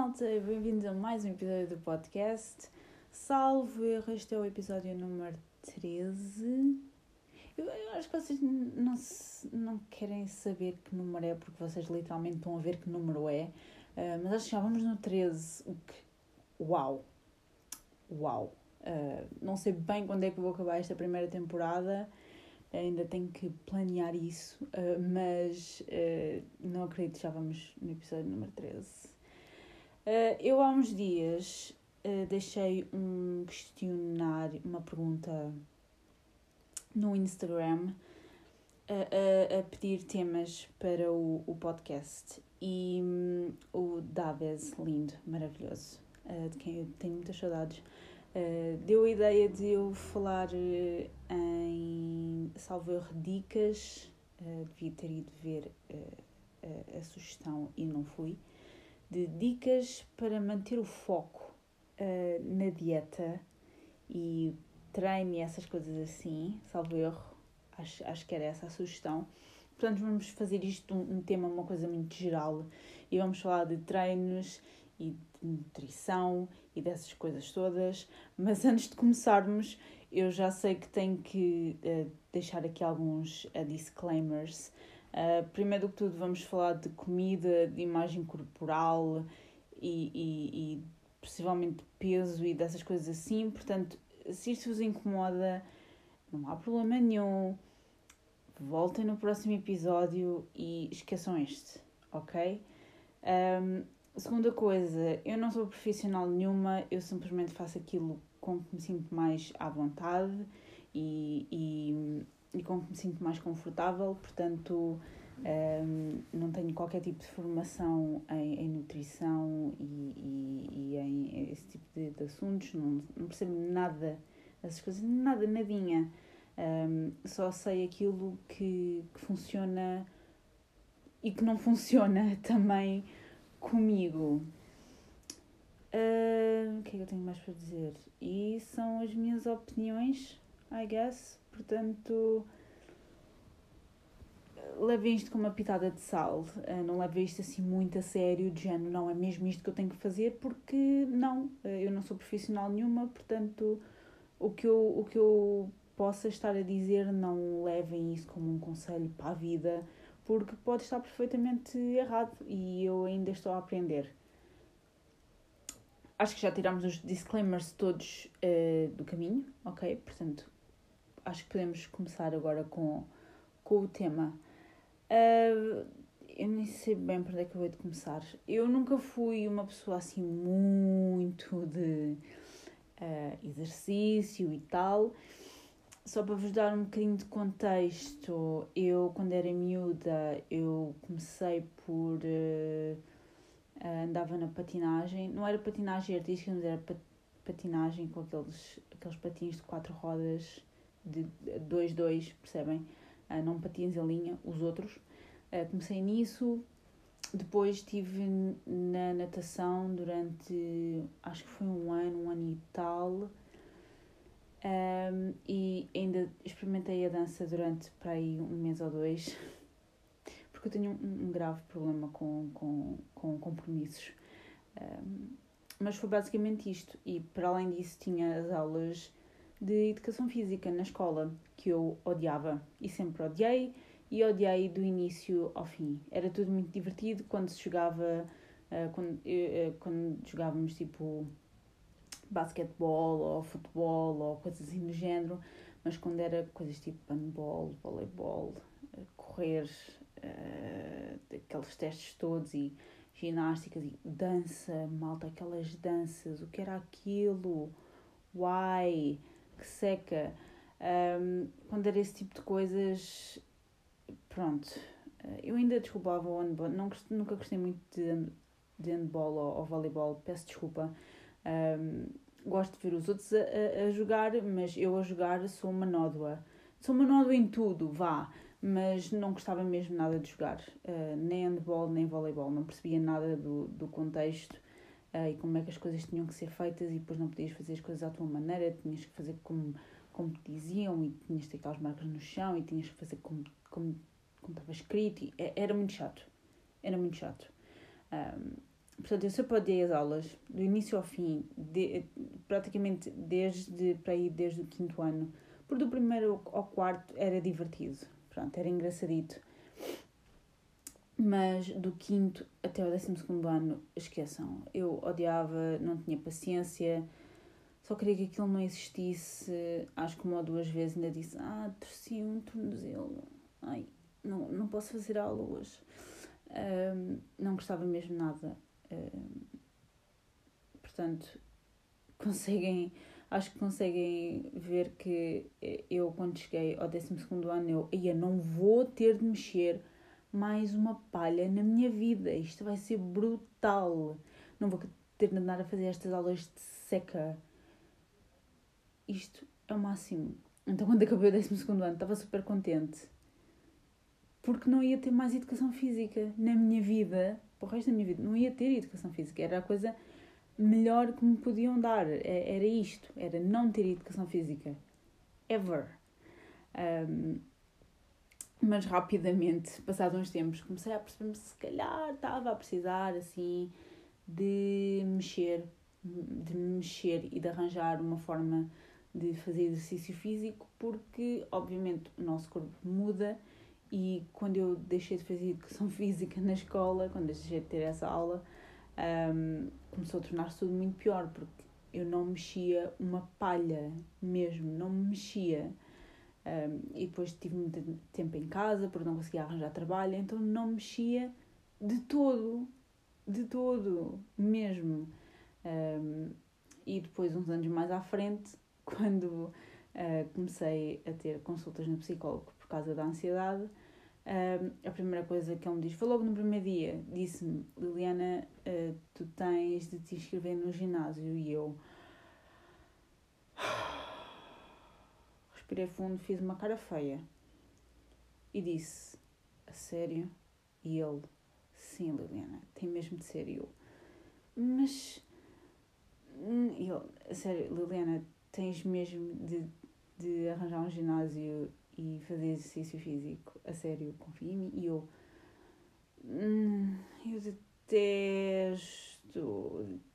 malta, bem-vindos a mais um episódio do podcast. Salvo erro, este é o episódio número 13. Eu, eu acho que vocês não, se, não querem saber que número é, porque vocês literalmente estão a ver que número é. Uh, mas acho que já vamos no 13, o que. Uau! Uau! Uh, não sei bem quando é que vou acabar esta primeira temporada, ainda tenho que planear isso, uh, mas não acredito, já vamos no episódio número 13. Eu há uns dias deixei um questionário, uma pergunta no Instagram a, a, pedir temas para o, o podcast. E um, o Daves, lindo, maravilhoso, de quem eu tenho muitas saudades. Uh, deu a ideia de eu falar uh, em salvo erro dicas, uh, devia ter ido ver a, sugestão e não fui, de dicas para manter o foco na dieta e treino e essas coisas assim, salvo erro, acho, acho que era essa a sugestão. Portanto, vamos fazer isto um, um tema, uma coisa muito geral e vamos falar de treinos e de nutrição e dessas coisas todas. Mas antes de começarmos, eu já sei que tenho que uh, deixar aqui alguns uh, disclaimers. Uh, primeiro que tudo, vamos falar de comida, de imagem corporal e, e, e possivelmente peso e dessas coisas assim. Portanto, se isto vos incomoda, não há problema nenhum. Voltem no próximo episódio e esqueçam este, ok? Um, Segunda coisa, eu não sou profissional nenhuma, eu simplesmente faço aquilo com que me sinto mais à vontade e, e, e com que me sinto mais confortável, portanto um, não tenho qualquer tipo de formação em, em nutrição e, e, e, em esse tipo de, de assuntos, não, não percebo nada dessas coisas, nada, nadinha. Um, só sei aquilo que, que funciona e que não funciona também comigo. Uh, o que é que eu tenho mais para dizer? E são as minhas opiniões, I guess. Portanto, levem isto com uma pitada de sal. Uh, não levem isto assim muito a sério, de género, não é mesmo isto que eu tenho que fazer, porque não, uh, eu não sou profissional nenhuma, portanto, o que eu, o que eu possa estar a dizer, não levem isso como um conselho para a vida porque pode estar perfeitamente errado e eu ainda estou a aprender. Acho que já tiramos os disclaimers todos uh, do caminho, ok? Portanto, acho que podemos começar agora com, com o tema. Uh, eu nem sei bem para onde é que eu vou de começar. Eu nunca fui uma pessoa assim muito de uh, exercício e tal. Só para vos dar um bocadinho de contexto, eu quando era miúda, eu comecei por. Uh, andava na patinagem, não era patinagem artística, mas era patinagem com aqueles, aqueles patins de quatro rodas de 2-2, percebem? Uh, não patins em linha, os outros. Uh, comecei nisso, depois estive na natação durante acho que foi um ano, um ano e tal. Um, e ainda experimentei a dança durante para aí um mês ou dois, porque eu tenho um, um grave problema com, com, com compromissos. Um, mas foi basicamente isto. E para além disso, tinha as aulas de educação física na escola que eu odiava e sempre odiei e odiei do início ao fim. Era tudo muito divertido quando se jogava, uh, quando, uh, quando jogávamos tipo basquetebol ou futebol ou coisas assim do género, mas quando era coisas tipo handball, voleibol, correr, uh, aqueles testes todos e ginásticas e dança, malta, aquelas danças, o que era aquilo? Uai, que seca. Um, quando era esse tipo de coisas, pronto, eh, eu ainda desculpava o handball, não, nunca gostei muito de, de handball ou, ou voleibol, peço desculpa. Um, gosto de ver os outros a, a, jogar, mas eu a jogar sou uma nódoa. Sou uma nódoa em tudo, vá, mas não gostava mesmo nada de jogar, uh, nem handball, nem voleibol, não percebia nada do, do contexto e como é que as coisas tinham que ser feitas e depois não podias fazer as coisas à tua maneira, tinhas que fazer como, como te diziam e tinhas que ter aquelas marcas no chão e tinhas que fazer como, como, como estava escrito e era muito chato, era muito chato. Um, portanto, eu sempre odiei as aulas, do início ao fim, de, praticamente desde, para ir desde o quinto ano. Porque do primeiro ao quarto era divertido, pronto, era engraçadito. Mas do quinto até o décimo segundo ano, esqueçam. Eu odiava, não tinha paciência, só queria que aquilo não existisse. Acho que uma ou duas vezes ainda disse: Ah, torci um tornozelo. Ai, não, não posso fazer aula hoje. Um, não gostava mesmo nada. Um, portanto, conseguem, acho que conseguem ver que eu, quando cheguei ao 12 ano, eu ia, não vou ter de mexer mais uma palha na minha vida. Isto vai ser brutal. Não vou ter de andar a fazer estas aulas de seca. Isto é o máximo. Então, quando acabei o 12 ano, estava super contente porque não ia ter mais educação física na minha vida, para o resto da minha vida, não ia ter educação física. Era a coisa melhor que me podiam dar. É, era isto, era não ter educação física. Ever. Um, mas rapidamente, passados uns tempos, comecei a perceber-me se calhar estava a precisar assim de mexer, de mexer e de arranjar uma forma de fazer exercício físico, porque obviamente o nosso corpo muda e quando eu deixei de fazer educação física na escola, quando deixei de ter essa aula, um, começou a tornar-se tudo muito pior, porque eu não mexia uma palha mesmo, não me mexia. Um, e depois tive muito tempo em casa porque não conseguia arranjar trabalho, então não mexia de todo, de todo mesmo. Um, e depois, uns anos mais à frente, quando uh, comecei a ter consultas no psicólogo por causa da ansiedade, Uh, a primeira coisa que ele me diz, foi logo no primeiro dia, disse-me, Liliana, uh, tu tens de te inscrever no ginásio e eu respirei fundo, fiz uma cara feia e disse, a sério? E ele, sim Liliana, tem mesmo de ser eu. Mas, hum, ele, a sério, Liliana, tens mesmo de, de arranjar um ginásio e fazer exercício físico. A sério, confia em mim. E eu. Hum, eu detesto,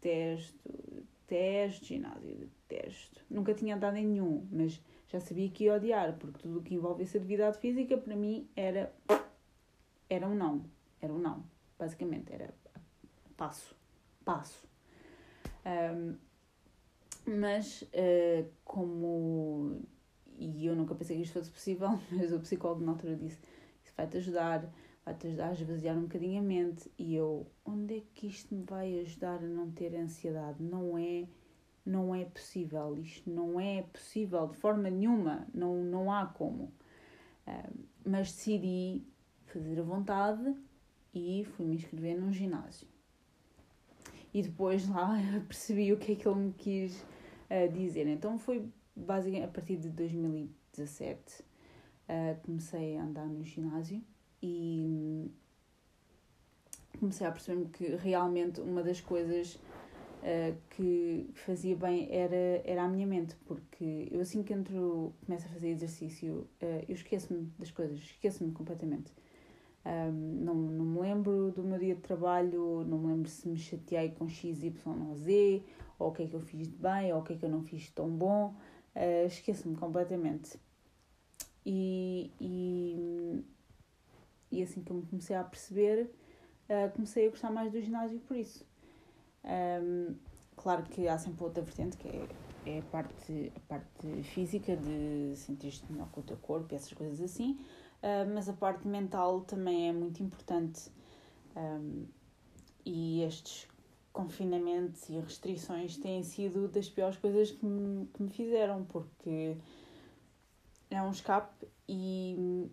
detesto, detesto ginásio, detesto. Nunca tinha andado em nenhum, mas já sabia que ia odiar, porque tudo o que envolvesse atividade física para mim era. Era um não. Era um não. Basicamente, era passo. Passo. Um, mas, uh, como e eu nunca pensei que isto fosse possível, mas o psicólogo na altura disse: Isso vai-te ajudar, vai-te ajudar a esvaziar um bocadinho a mente. E eu: Onde é que isto me vai ajudar a não ter ansiedade? Não é, não é possível. Isto não é possível de forma nenhuma. Não, não há como. Uh, mas decidi fazer a vontade e fui-me inscrever num ginásio. E depois lá percebi o que é que ele me quis uh, dizer. Então foi basicamente a partir de 2017 uh, eh, comecei a andar no ginásio e comecei a perceber que realmente uma das coisas uh, que fazia bem era, era a minha mente, porque eu assim que entro, começo a fazer exercício, uh, eu esqueço-me das coisas, esqueço-me completamente. Um, não, não me lembro do meu dia de trabalho, não me lembro se me chateei com X, Y ou Z, ou o que é que eu fiz de bem, ou o que é que eu não fiz tão bom uh, esqueço-me completamente. E, e, e assim que eu me comecei a perceber, uh, comecei a gostar mais do ginásio por isso. Um, claro que há sempre outra vertente, que é, é a, parte, a parte física, de sentir-te melhor com o teu corpo e essas coisas assim, uh, mas a parte mental também é muito importante. Um, e estes confinamentos e restrições têm sido das piores coisas que me, que me fizeram, porque é um escape e,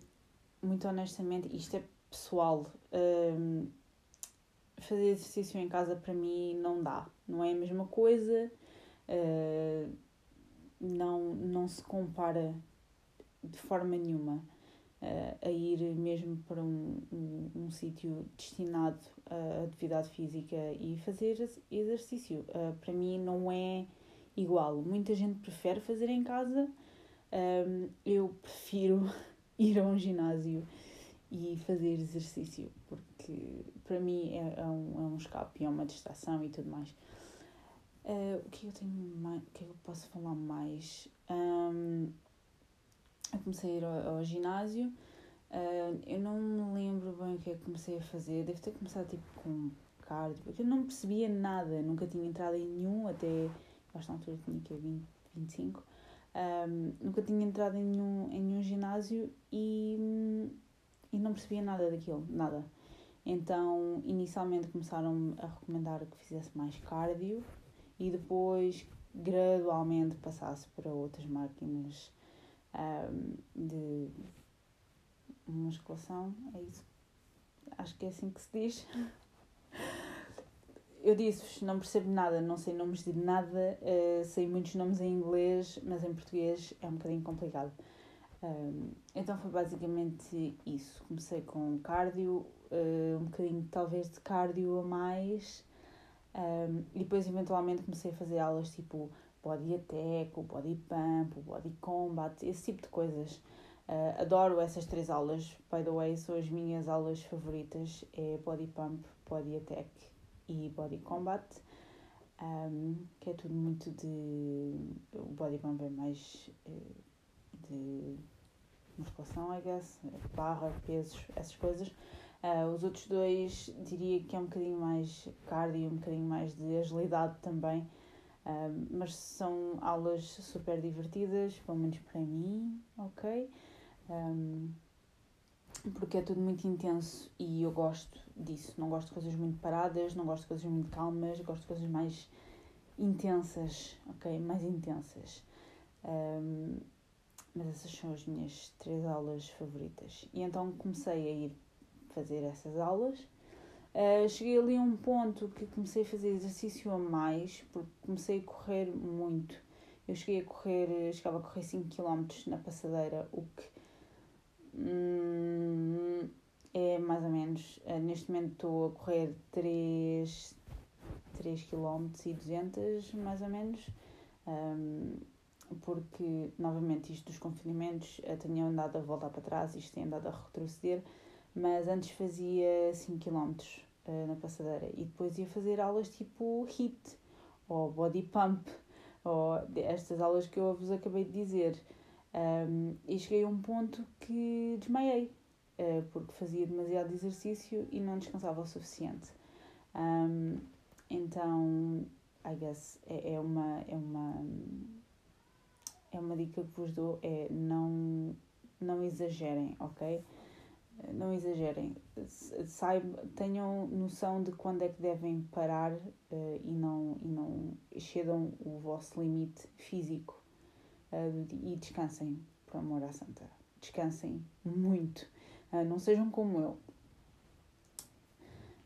muito honestamente, isto é pessoal. Um, fazer exercício em casa para mim não dá, não é a mesma coisa, uh, não, não se compara de forma nenhuma uh, a ir mesmo para um, um, um sítio destinado a atividade física e fazer exercício. Uh, para mim não é igual. Muita gente prefere fazer em casa. Eu prefiro ir a um ginásio e fazer exercício, porque para mim é, é, um, é um escape, é uma distração e tudo mais. Uh, o que é eu tenho mais, o que é eu posso falar mais? Um, eu comecei a ir ao, ao ginásio, uh, eu não me lembro bem o que é que comecei a fazer, devo ter começado tipo com cardio, porque eu não percebia nada, nunca tinha entrado em nenhum, até esta altura tinha que 20, 25, um, nunca tinha entrado em nenhum, em nenhum ginásio e, e não percebia nada daquilo, nada. Então, inicialmente começaram a recomendar que fizesse mais cardio e depois, gradualmente, passasse para outras máquinas um, de musculação. É isso. Acho que é assim que se diz. eu disse-vos, não percebo nada, não sei nomes de nada, uh, sei muitos nomes em inglês, mas em português é um bocadinho complicado. Um, então foi basicamente isso. Comecei com cardio, uh, um bocadinho talvez de cardio a mais, um, e depois eventualmente comecei a fazer aulas tipo body attack, o body pump, o body combat, esse tipo de coisas. Uh, adoro essas três aulas, by the way, são as minhas aulas favoritas, é body pump, body attack e Body Combat, um, que é tudo muito de. O Body Combat é mais uh, de musculação, I guess, barra, pesos, essas coisas. Uh, os outros dois diria que é um bocadinho mais cardio, um bocadinho mais de agilidade também. Um, mas são aulas super divertidas, pelo menos para mim, ok? Um, porque é tudo muito intenso e eu gosto disso. Não gosto de coisas muito paradas, não gosto de coisas muito calmas, gosto de coisas mais intensas, ok? Mais intensas. Um, mas essas são as minhas três aulas favoritas. E então comecei a ir fazer essas aulas. Uh, cheguei ali a um ponto que comecei a fazer exercício a mais, porque comecei a correr muito. Eu cheguei a correr, chegava a correr 5 km na passadeira, o que hum, é mais ou menos. Uh, neste momento estou a correr 3, 3 km e 200, mais ou menos. Um, porque, novamente, isto dos confinamentos uh, tenho andado a voltar para trás, isto tem andado a retroceder, mas antes fazia 5 km uh, na passadeira e depois ia fazer aulas tipo HIT ou body pump, ou estas aulas que eu vos acabei de dizer. Um, e cheguei a um ponto que desmaiei, uh, porque fazia demasiado exercício e não descansava o suficiente. Um, então, I guess, é, é, uma, é, uma, é uma dica que vos dou, é não, não exagerem, ok? Não exagerem, Saibam, tenham noção de quando é que devem parar uh, e, não, e não excedam o vosso limite físico uh, e descansem, por amor à santa. Descansem muito. Uh, não sejam como eu.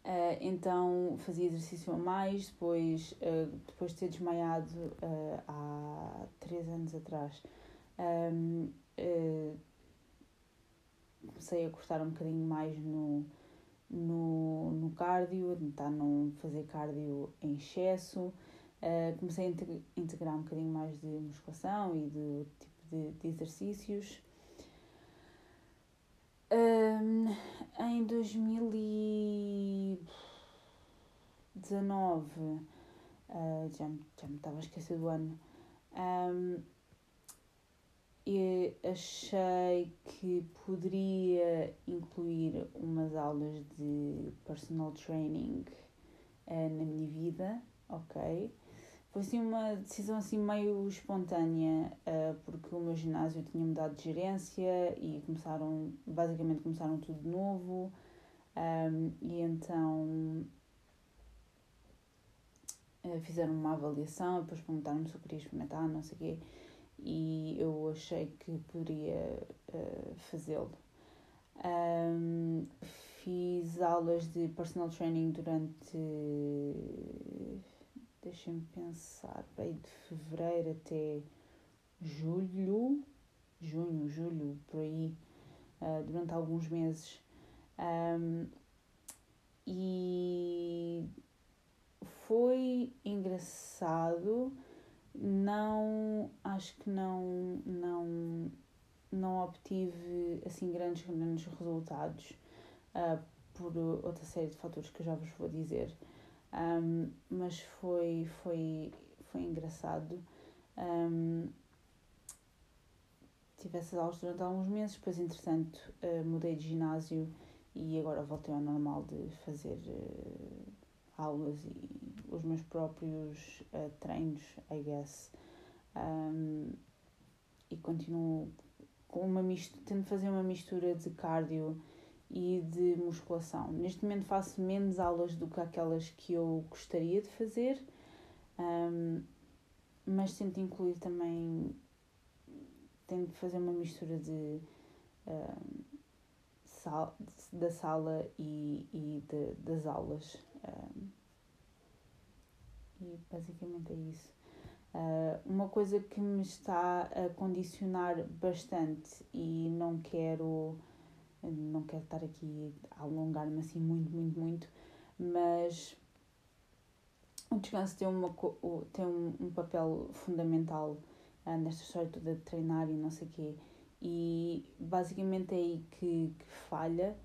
Uh, então fazia exercício a mais, depois, depois de ter desmaiado há três anos atrás, um, comecei a cortar um bocadinho mais no, no, no cardio, tentar não fazer cardio em excesso. Uh, comecei a integrar um bocadinho mais de musculação e de tipo de, de exercícios. Um, em 2019, uh, já, já me estava a esquecer do ano, um, achei que poderia incluir umas aulas de personal training uh, na minha vida, ok? Foi assim uma decisão assim meio espontânea, uh, porque o meu ginásio tinha mudado de gerência e começaram, basicamente começaram tudo de novo. Um, e então uh, fizeram uma avaliação, depois perguntaram-me se eu queria experimentar, não sei o quê, e eu achei que poderia uh, fazê-lo. Um, fiz aulas de personal training durante deixem-me pensar, bem de fevereiro até julho, junho, julho, por aí, uh, durante alguns meses. Um, e foi engraçado, não, acho que não, não, não obtive assim grandes, grandes resultados uh, por outra série de fatores que eu já vos vou dizer. Um, mas foi, foi, foi engraçado. Um, tive essas aulas durante alguns meses, depois, entretanto, uh, mudei de ginásio e agora voltei ao normal de fazer uh, aulas e os meus próprios uh, treinos, I guess. Um, e continuo com uma mistura, tento fazer uma mistura de cardio e de musculação. Neste momento faço menos aulas do que aquelas que eu gostaria de fazer, um, mas tento incluir também, tento fazer uma mistura de um, sal, da sala e, e de, das aulas. Um, e basicamente é isso. Uh, uma coisa que me está a condicionar bastante e não quero não quero estar aqui a alongar-me assim muito, muito, muito, mas o descanso tem, uma, tem um, um papel fundamental uh, nesta história toda de treinar e não sei o quê. E basicamente é aí que, que falha,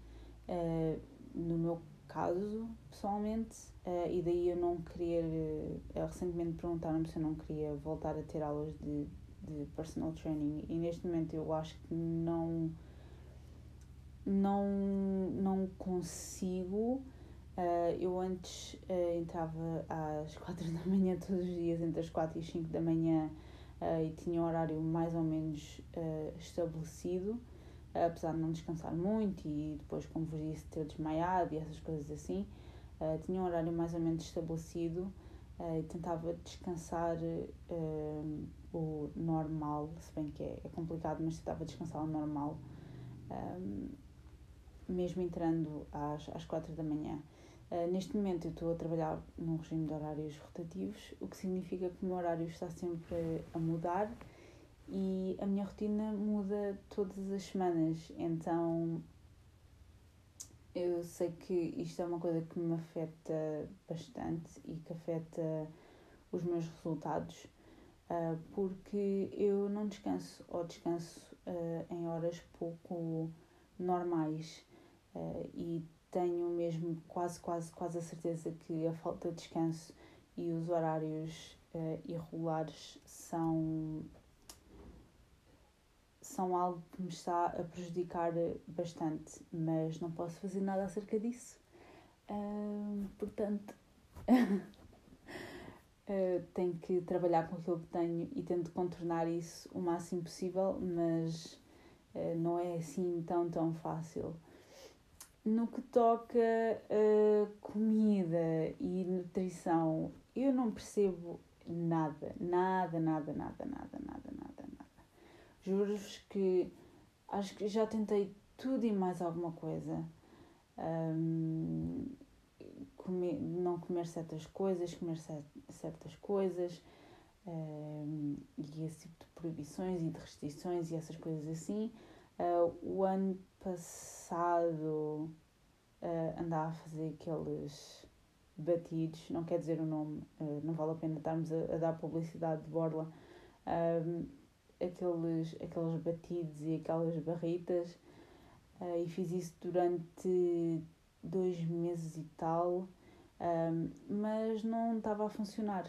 uh, no meu caso, pessoalmente, uh, e daí eu não querer. Recentemente perguntaram-me se eu não queria voltar a ter aulas de, de personal training, e neste momento eu acho que não. Não, não consigo. Uh, eu antes uh, entrava às 4 da manhã todos os dias, entre as 4 e as 5 da manhã, uh, e tinha um horário mais ou menos estabelecido apesar de não descansar muito e depois, como vos disse, ter desmaiado e essas coisas assim, tinha um horário mais ou menos estabelecido e tentava descansar o normal, se bem que é, é complicado, mas tentava descansar o normal, um, mesmo entrando às, às quatro da manhã. neste momento eu estou a trabalhar num regime de horários rotativos, o que significa que o meu horário está sempre a mudar e a minha rotina muda todas as semanas, então eu sei que isto é uma coisa que me afeta bastante e que afeta os meus resultados, uh, porque eu não descanso ou descanso uh, em horas pouco normais uh, e tenho mesmo quase, quase, quase a certeza que a falta de descanso e os horários irregulares são são algo que me está a prejudicar bastante, mas não posso fazer nada acerca disso. Uh, portanto, uh, tenho que trabalhar com aquilo que tenho e tento contornar isso o máximo possível, mas uh, não é assim tão, tão fácil. No que toca a comida e nutrição, eu não percebo nada, nada, nada, nada, nada, nada, nada, nada. Juro-vos que acho que já tentei tudo e mais alguma coisa. Um, comer, não comer certas coisas, comer certas coisas, um, e esse tipo de proibições e de restrições e essas coisas assim. Uh, o ano passado uh, andava a fazer aqueles batidos, não quer dizer o nome, uh, não vale a pena estarmos a, a dar publicidade de borla. Um, aqueles, aqueles batidos e aquelas barritas uh, e fiz isso durante dois meses e tal, um, mas não estava a funcionar.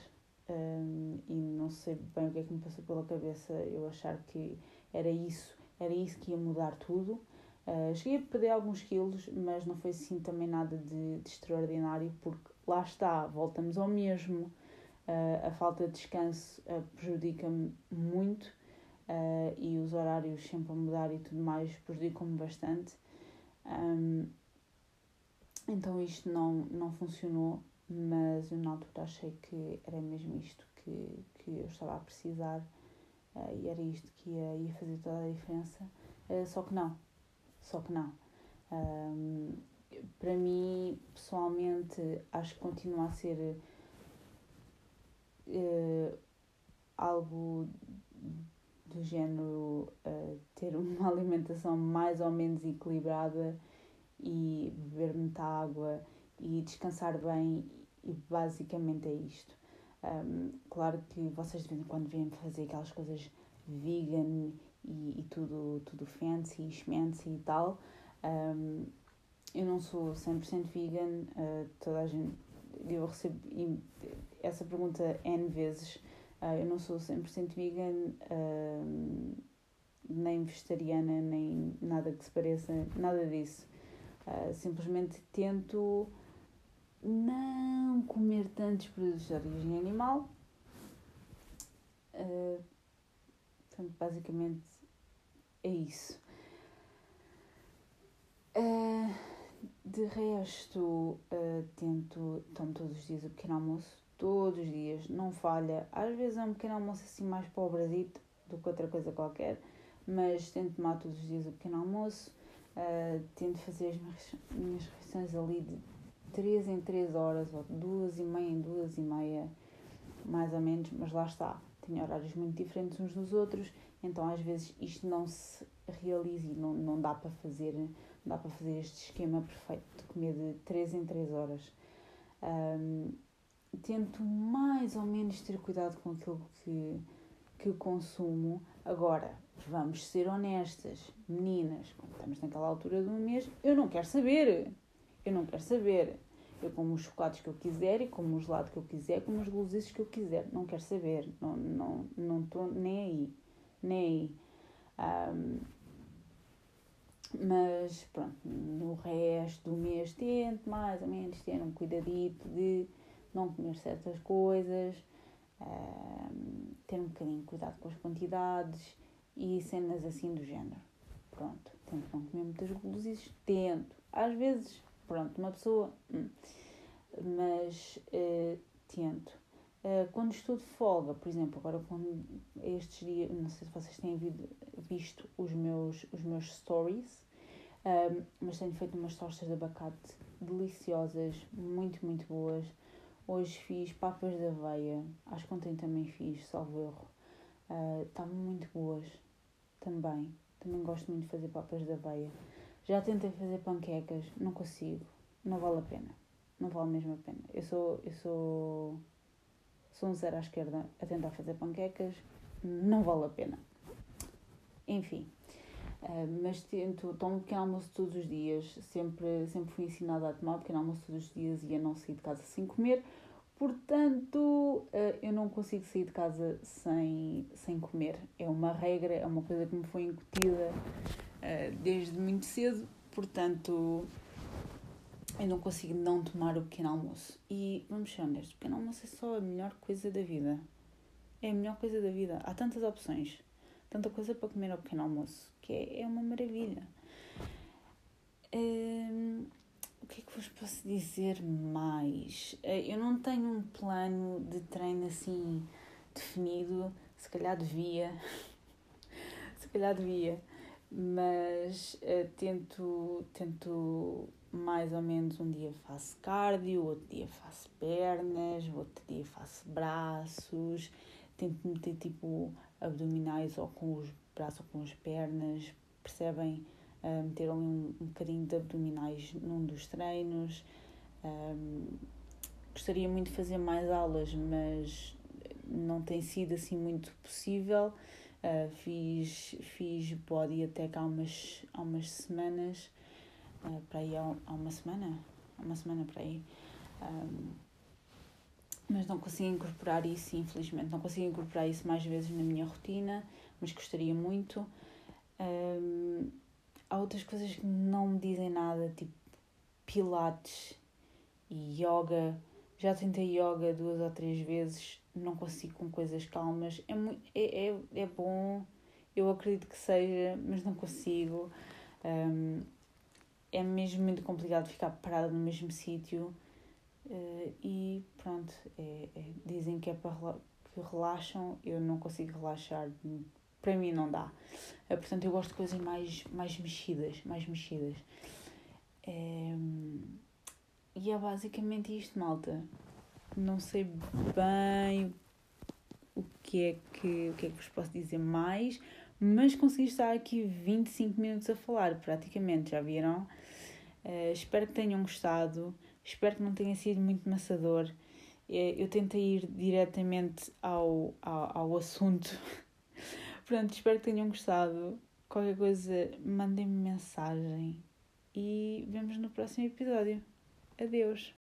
Um, e não sei bem o que é que me passou pela cabeça eu achar que era isso, era isso que ia mudar tudo. Uh, cheguei a perder alguns quilos, mas não foi assim também nada de, de extraordinário, porque lá está, voltamos ao mesmo. Uh, a falta de descanso uh, prejudica-me muito uh, e os horários sempre a mudar e tudo mais prejudicam-me bastante. Um, então isto não, não funcionou, mas eu na altura achei que era mesmo isto que, que eu estava a precisar e era isto que ia, ia fazer toda a diferença. Só que não, só que não. Um, para mim, pessoalmente, acho que continua a ser uh, algo do género uh, ter uma alimentação mais ou menos equilibrada e beber muita água e descansar bem e basicamente é isto. Um, claro que vocês de vez em quando vêm fazer aquelas coisas vegan e, e tudo, tudo fancy, schmancy e tal. Um, eu não sou 100% vegan, uh, toda a gente. Eu recebo essa pergunta N vezes. Uh, eu não sou 100% vegan, uh, nem vegetariana, nem nada que se pareça, nada disso. simplesmente tento não comer tantos produtos de origem animal. portanto, basicamente é isso. Uh, de resto, uh, tento, tomo todos os dias o pequeno almoço, todos os dias, não falha. Às vezes é um pequeno almoço assim mais pobrezito do que outra coisa qualquer, mas tento tomar todos os dias o pequeno almoço. Uh, tento fazer as minhas, refeições ali de 3 em 3 horas, ou 2 e meia em 2 e meia, mais ou menos, mas lá está. Tenho horários muito diferentes uns dos outros, então às vezes isto não se realiza e não, não dá para fazer dá para fazer este esquema perfeito de comer de 3 em 3 horas. Um, tento mais ou menos ter cuidado com aquilo que, que consumo. Agora, vamos ser honestas, meninas, estamos naquela altura do mês, eu não quero saber. Eu não quero saber. Eu como os chocolates que eu quiser e como o gelado que eu quiser, como os gulosices que eu quiser. Não quero saber. Não estou não, não tô nem aí. Nem aí. Um, mas pronto, no resto do mês tento mais ou menos ter um cuidadito de não comer certas coisas, uh, ter um bocadinho de cuidado com as quantidades e cenas assim do género. Pronto, tento não comer muitas gulosices, tento. Às vezes, pronto, uma pessoa. Hum, mas uh, tento. Uh, quando estou de folga, por exemplo, agora quando estes dias, não sei se vocês têm visto os meus, os meus stories, um, mas tenho feito umas tostas de abacate deliciosas, muito, muito boas. Hoje fiz papas de aveia, acho que ontem também fiz, salvo erro. Uh, estavam muito boas também. Também gosto muito de fazer papas de aveia. Já tentei fazer panquecas, não consigo, não vale a pena. Não vale mesmo a pena. Eu sou, eu sou, zero à esquerda a tentar fazer panquecas, não vale a pena. Enfim, Uh, mas tento, tomo pequeno almoço todos os dias, sempre, sempre fui ensinada a tomar pequeno almoço todos os dias e a não sair de casa sem comer, portanto uh, eu não consigo sair de casa sem, sem comer. É uma regra, é uma coisa que me foi incutida uh, desde muito cedo, portanto eu não consigo não tomar o pequeno almoço. E vamos ser honestos, o pequeno almoço é só a melhor coisa da vida. É a melhor coisa da vida. Há tantas opções tanta coisa para comer ao pequeno almoço, que é, é uma maravilha. Hum, o que é que vos posso dizer mais? Eh, eu não tenho um plano de treino assim definido, se calhar devia, se calhar devia, mas uh, tento, tento mais ou menos um dia faço cardio, outro dia faço pernas, outro dia faço braços, tento meter tipo abdominais ou com os braços ou com as pernas, percebem? Uh, meter ali um, um bocadinho de abdominais num dos treinos. Um, gostaria muito de fazer mais aulas, mas não tem sido assim muito possível. Uh, fiz, fiz body até há umas, há umas semanas, uh, para aí há, há uma semana, há uma semana para aí. Um, mas não consigo incorporar isso, infelizmente. Não consigo incorporar isso mais vezes na minha rotina, mas gostaria muito. Um, há outras coisas que não me dizem nada, tipo pilates e yoga. Já tentei yoga duas ou três vezes, não consigo com coisas calmas. É, é, é, é bom, eu acredito que seja, mas não consigo. Um, é mesmo muito complicado ficar parada no mesmo sítio. Uh, e pronto, é, é, dizem que é para que relaxam, eu não consigo relaxar, para mim não dá. Uh, portanto, eu gosto de coisas mais, mais mexidas, mais mexidas. É, e é basicamente isto, malta. Não sei bem o que é que, o que, é que vos posso dizer mais, mas consegui estar aqui 25 minutos a falar, praticamente, já viram? Uh, espero que tenham gostado. Espero que não tenha sido muito maçador. É, eu tentei ir diretamente ao, ao, ao assunto, Pronto, espero que tenham gostado. Qualquer coisa, mandem-me mensagem e vemos no próximo episódio. Adeus!